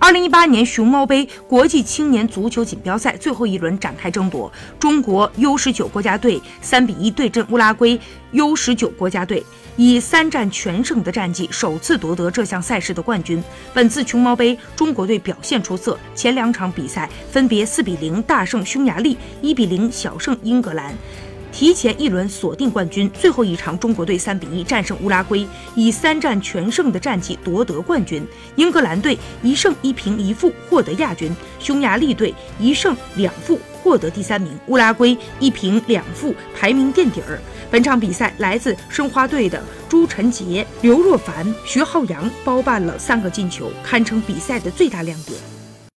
二零一八年熊猫杯国际青年足球锦标赛最后一轮展开争夺，中国 U 十九国家队三比一对阵乌拉圭 U 十九国家队，以三战全胜的战绩首次夺得这项赛事的冠军。本次熊猫杯，中国队表现出色，前两场比赛分别四比零大胜匈牙利，一比零小胜英格兰。提前一轮锁定冠军，最后一场中国队三比一战胜乌拉圭，以三战全胜的战绩夺得冠军。英格兰队一胜一平一负获得亚军，匈牙利队一胜两负获得第三名，乌拉圭一平两负排名垫底儿。本场比赛，来自申花队的朱晨杰、刘若凡、徐浩洋包办了三个进球，堪称比赛的最大亮点。